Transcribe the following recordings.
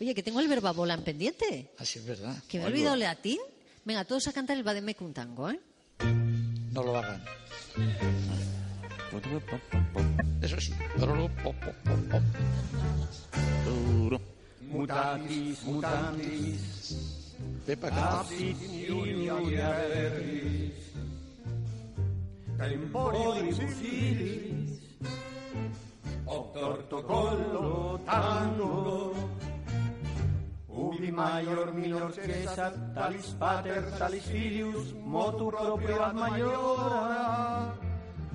Oye, que tengo el verbabola en pendiente. Así es verdad. Que me he olvidado el latín. Venga, todos a cantar el Bademecum un tango, ¿eh? No lo hagan. Eso sí. Mutatis mutandis, Pepa, canta. absit iuria verbis, temporibus ilis, obtorto collo tango, maior minor cesat, talis pater, talis filius, motu proprio ad maiora,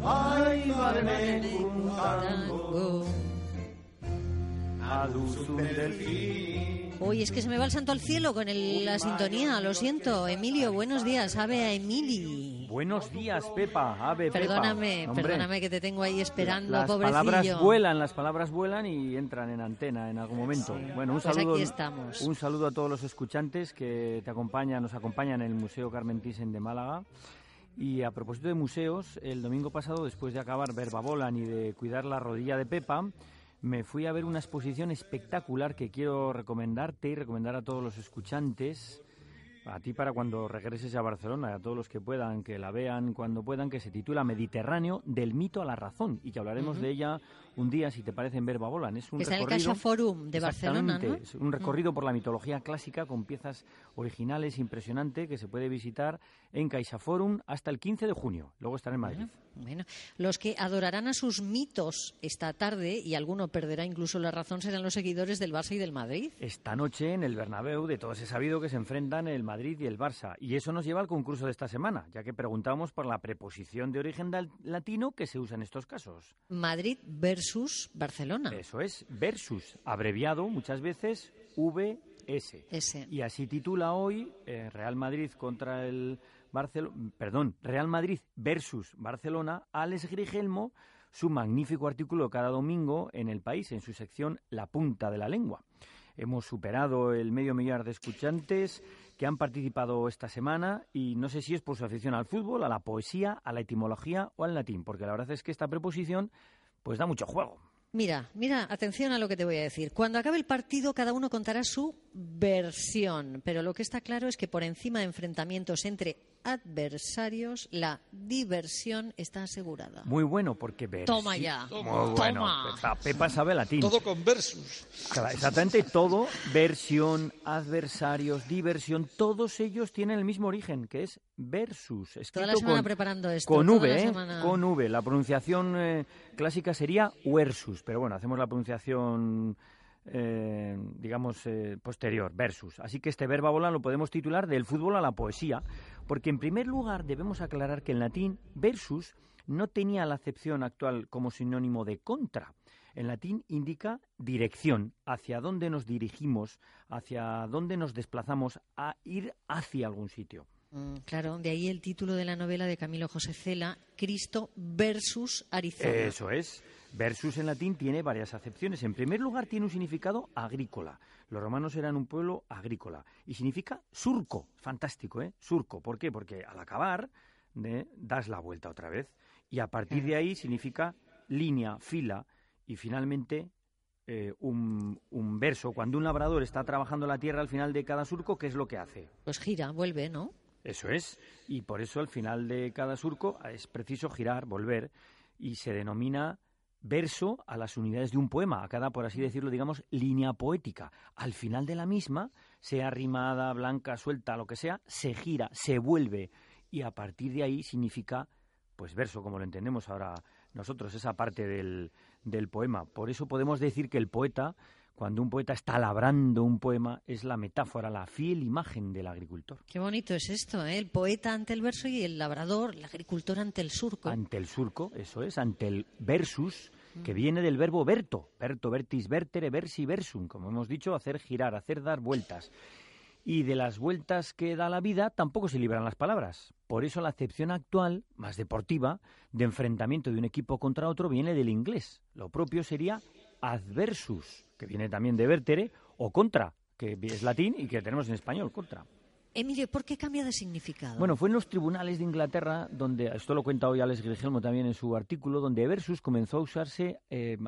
ai vademecum tango, ad usum delfin. Uy, es que se me va el santo al cielo con la sintonía, lo siento. Emilio, buenos días, ave a Emili. Buenos días, Pepa, ave Pepa. Perdóname, perdóname que te tengo ahí esperando, Las pobrecillo. palabras vuelan, las palabras vuelan y entran en antena en algún momento. Bueno, un Pues saludo, aquí estamos. un saludo a todos los escuchantes que te acompañan, nos acompañan en el Museo Carmen Thyssen de Málaga. Y a propósito de museos, el domingo pasado, después de acabar Verba Volan y de cuidar la rodilla de Pepa, me fui a ver una exposición espectacular que quiero recomendarte y recomendar a todos los escuchantes. A ti para cuando regreses a Barcelona, y a todos los que puedan, que la vean cuando puedan, que se titula Mediterráneo del mito a la razón y que hablaremos de ella un día, si te parece, en Verba Volan. Es un Que está en el recorrido... Caixa Forum de Barcelona, Exactamente, ¿no? es un recorrido por la mitología clásica con piezas originales, impresionante, que se puede visitar en CaixaForum hasta el 15 de junio. Luego estará en Madrid. Bueno, los que adorarán a sus mitos esta tarde, y alguno perderá incluso la razón, serán los seguidores del Barça y del Madrid. Esta noche en el Bernabéu, de todos he sabido que se enfrentan el Madrid y el Barça. Y eso nos lleva al concurso de esta semana, ya que preguntamos por la preposición de origen latino que se usa en estos casos. Madrid versus Barcelona. Eso es versus, abreviado muchas veces Ese. Y así titula hoy eh, Real Madrid contra el Barcelona, perdón, Real Madrid versus Barcelona, Alex Grigelmo, su magnífico artículo cada domingo en El País, en su sección La punta de la lengua. Hemos superado el medio millar de escuchantes que han participado esta semana y no sé si es por su afición al fútbol, a la poesía, a la etimología o al latín, porque la verdad es que esta preposición pues da mucho juego. Mira, mira, atención a lo que te voy a decir. Cuando acabe el partido, cada uno contará su versión, pero lo que está claro es que por encima de enfrentamientos entre adversarios, la diversión está asegurada. Muy bueno, porque ver. Toma ya. Muy Toma. bueno. Pepa, Pepa sabe latín. Todo con versus. Exactamente todo, versión, adversarios, diversión, todos ellos tienen el mismo origen, que es versus. escrito Toda la semana con, preparando esto. Con toda V, la ¿eh? semana. Con V. La pronunciación eh, clásica sería versus, pero bueno, hacemos la pronunciación, eh, digamos, eh, posterior, versus. Así que este verba volar lo podemos titular del fútbol a la poesía, porque en primer lugar debemos aclarar que en latín versus no tenía la acepción actual como sinónimo de contra. En latín indica dirección, hacia dónde nos dirigimos, hacia dónde nos desplazamos a ir hacia algún sitio. Mm, claro, de ahí el título de la novela de Camilo José Cela, Cristo versus Arizona. Eso es. Versus en latín tiene varias acepciones. En primer lugar, tiene un significado agrícola. Los romanos eran un pueblo agrícola. Y significa surco. Fantástico, ¿eh? Surco. ¿Por qué? Porque al acabar ¿eh? das la vuelta otra vez. Y a partir de ahí significa línea, fila. Y finalmente eh, un, un verso. Cuando un labrador está trabajando la tierra al final de cada surco, ¿qué es lo que hace? Pues gira, vuelve, ¿no? Eso es. Y por eso al final de cada surco es preciso girar, volver, y se denomina verso a las unidades de un poema, a cada, por así decirlo, digamos, línea poética. Al final de la misma, sea rimada, blanca, suelta, lo que sea, se gira, se vuelve, y a partir de ahí significa, pues verso, como lo entendemos ahora nosotros, esa parte del, del poema. Por eso podemos decir que el poeta, cuando un poeta está labrando un poema, es la metáfora, la fiel imagen del agricultor. Qué bonito es esto, ¿eh? El poeta ante el verso y el labrador, el agricultor ante el surco. Ante el surco, eso es, ante el versus, que viene del verbo verto, verto, vertis, vertere, versi, versum, como hemos dicho, hacer girar, hacer dar vueltas. Y de las vueltas que da la vida tampoco se libran las palabras. Por eso la acepción actual, más deportiva, de enfrentamiento de un equipo contra otro viene del inglés. Lo propio sería adversus, que viene también de vertere, o contra, que es latín y que tenemos en español, contra. Emilio, ¿por qué cambia de significado? Bueno, fue en los tribunales de Inglaterra donde, esto lo cuenta hoy Alex Grigelmo también en su artículo, donde versus comenzó a usarse eh,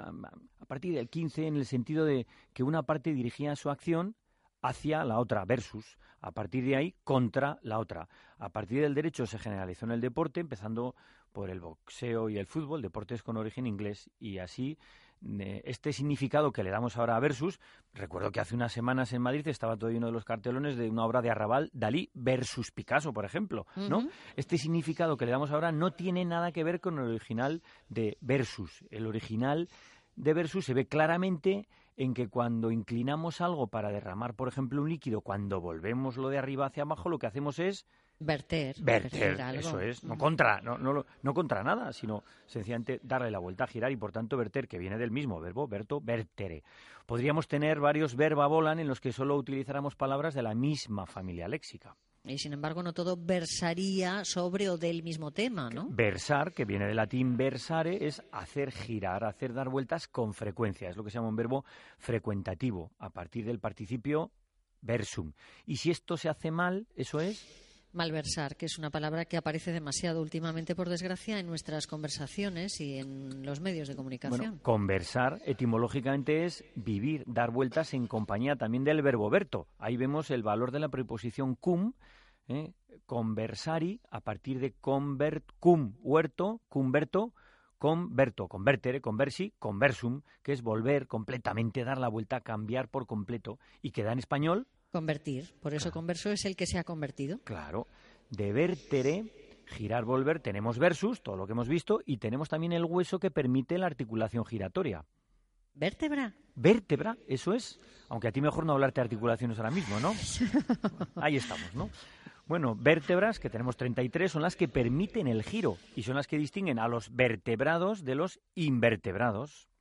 a partir del 15 en el sentido de que una parte dirigía su acción hacia la otra, versus. A partir de ahí, contra la otra. A partir del derecho se generalizó en el deporte, empezando por el boxeo y el fútbol, deportes con origen inglés, y así este significado que le damos ahora a Versus, recuerdo que hace unas semanas en Madrid estaba todo uno de los cartelones de una obra de Arrabal, Dalí versus Picasso, por ejemplo, ¿no? Este significado que le damos ahora no tiene nada que ver con el original de Versus. El original de Versus se ve claramente en que cuando inclinamos algo para derramar, por ejemplo, un líquido, cuando volvemos lo de arriba hacia abajo, lo que hacemos es Verter. Verter, eso es. No contra, no, no, no contra nada, sino sencillamente darle la vuelta a girar y por tanto verter, que viene del mismo verbo, verto, vertere. Podríamos tener varios verba volan en los que solo utilizáramos palabras de la misma familia léxica. Y sin embargo, no todo versaría sobre o del mismo tema, ¿no? Versar, que viene del latín versare, es hacer girar, hacer dar vueltas con frecuencia. Es lo que se llama un verbo frecuentativo, a partir del participio versum. Y si esto se hace mal, eso es Malversar, que es una palabra que aparece demasiado últimamente, por desgracia, en nuestras conversaciones y en los medios de comunicación. Bueno, conversar etimológicamente es vivir, dar vueltas en compañía también del verbo verto. Ahí vemos el valor de la preposición cum, ¿eh? conversari, a partir de convert, cum, huerto, cumberto, converto, convertere, conversi, conversum, que es volver completamente, dar la vuelta, cambiar por completo, y queda en español Convertir. Por eso converso es el que se ha convertido. Claro. De vertere, girar, volver, tenemos versus, todo lo que hemos visto, y tenemos también el hueso que permite la articulación giratoria. ¿Vértebra? Vértebra, eso es. Aunque a ti mejor no hablarte de articulaciones ahora mismo, ¿no? Ahí estamos, ¿no? Bueno, vértebras, que tenemos 33, son las que permiten el giro y son las que distinguen a los vertebrados de los invertebrados.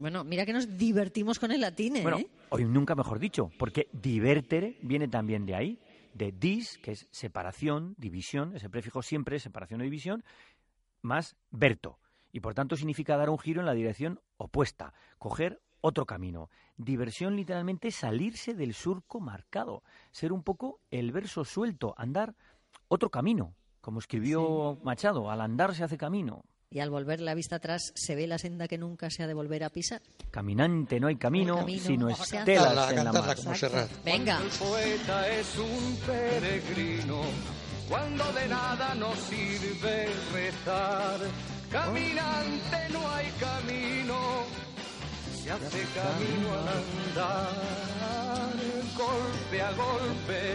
Bueno, mira que nos divertimos con el latín, ¿eh? Bueno, hoy nunca mejor dicho, porque divertere viene también de ahí, de dis, que es separación, división, ese prefijo siempre es separación o división, más verto. Y por tanto significa dar un giro en la dirección opuesta, coger otro camino. Diversión literalmente salirse del surco marcado, ser un poco el verso suelto, andar otro camino, como escribió Machado, al andar se hace camino y al volver la vista atrás se ve la senda que nunca se ha de volver a pisar. Caminante no hay camino, sino estelas en la mar. Venga. El poeta es un peregrino, cuando de nada nos sirve rezar. Caminante no hay camino, se hace camino al andar, golpe a golpe,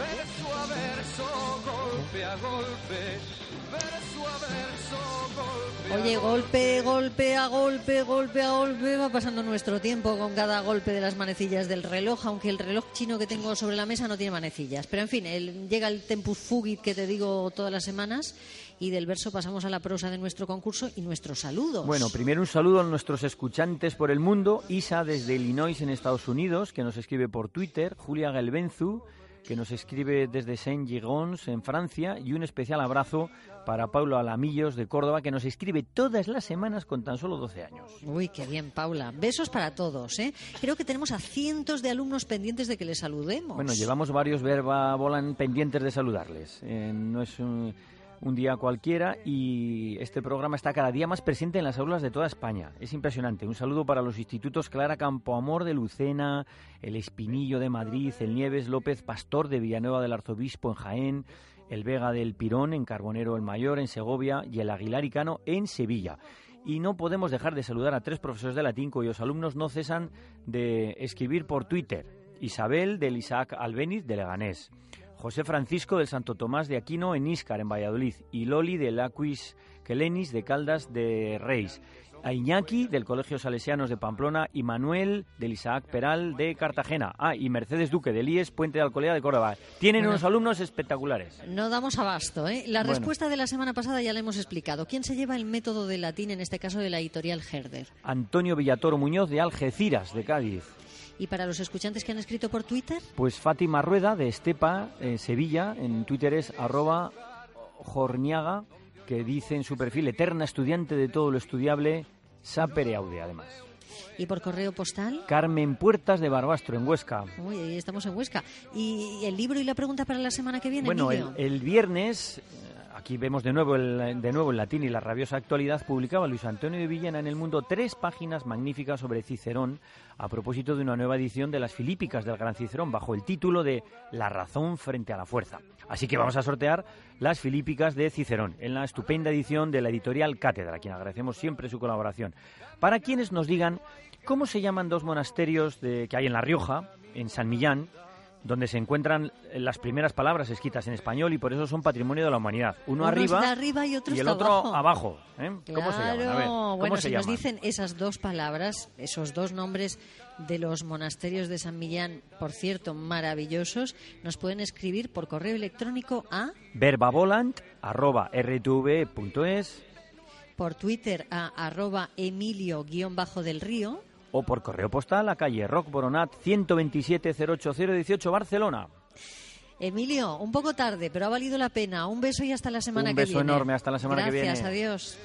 verso a verso, golpe a golpe. Oye, golpe, golpe. a golpe, golpe a golpe, va pasando nuestro tiempo con cada golpe de las manecillas del reloj, aunque el reloj chino que tengo sobre la mesa no tiene manecillas. Pero en fin, llega el tempus fugit que te digo todas las semanas y del verso pasamos a la prosa de nuestro concurso y nuestros saludos. Bueno, primero un saludo a nuestros escuchantes por el mundo, Isa desde Illinois en Estados Unidos, que nos escribe por Twitter, Julia Galbenzu, que nos escribe desde Saint-Gigons, en Francia, y un especial abrazo para Paula Alamillos de Córdoba, que nos escribe todas las semanas con tan solo 12 años. Uy, qué bien, Paula. Besos para todos, ¿eh? Creo que tenemos a cientos de alumnos pendientes de que les saludemos. Bueno, llevamos varios verba volan pendientes de saludarles. Eh, no es un un día cualquiera y este programa está cada día más presente en las aulas de toda España. Es impresionante. Un saludo para los institutos Clara Campoamor de Lucena, el Espinillo de Madrid, el Nieves López Pastor de Villanueva del Arzobispo en Jaén, el Vega del Pirón en Carbonero el Mayor en Segovia y el Aguilaricano en Sevilla. Y no podemos dejar de saludar a tres profesores de latín cuyos alumnos no cesan de escribir por Twitter. Isabel del Isaac Albeniz de Leganés. José Francisco del Santo Tomás de Aquino en Íscar, en Valladolid, y Loli del Aquis Quelenis de Caldas de Reis, a Iñaki del Colegio Salesianos de Pamplona y Manuel del Isaac Peral de Cartagena. Ah, y Mercedes Duque del IES Puente de Alcolea de Córdoba. Tienen unos alumnos espectaculares. No damos abasto, ¿eh? La respuesta de la semana pasada ya la hemos explicado. ¿Quién se lleva el método de latín, en este caso de la editorial Herder? Antonio Villatoro Muñoz de Algeciras, de Cádiz. ¿Y para los escuchantes que han escrito por Twitter? Pues Fátima Rueda de Estepa, eh, Sevilla, en Twitter es arroba jorniaga, que dice en su perfil eterna estudiante de todo lo estudiable, sapere aude además. ¿Y por correo postal? Carmen Puertas de Barbastro, en Huesca. Uy, ahí estamos en Huesca. ¿Y el libro y la pregunta para la semana que viene? Bueno, el, viernes, aquí vemos de nuevo, el, de nuevo el latín y la rabiosa actualidad, publicaba Luis Antonio de Villena en El Mundo tres páginas magníficas sobre Cicerón a propósito de una nueva edición de las Filípicas del Gran Cicerón bajo el título de La razón frente a la fuerza. Así que vamos a sortear las Filípicas de Cicerón en la estupenda edición de la editorial Cátedra, a quien agradecemos siempre su colaboración. Para quienes nos digan cómo se llaman dos monasterios que hay en La Rioja, en San Millán, donde se encuentran las primeras palabras escritas en español y por eso son patrimonio de la humanidad. Uno, Uno arriba, y otro el otro abajo. abajo. ¿eh? ¿Cómo se llaman? A ver, Claro, ¿cómo bueno, se si nos dicen esas dos palabras, esos dos nombres de los monasterios de San Millán, por cierto, maravillosos, nos pueden escribir por correo electrónico a, verbavolant@rtv.es por Twitter a arroba emilio-del río, o por correo postal a calle Roc Boronat 127 08018 Barcelona. Emilio, un poco tarde, pero ha valido la pena. Un beso y hasta la semana Un que beso viene. enorme, hasta la semana que Gracias, viene. adiós.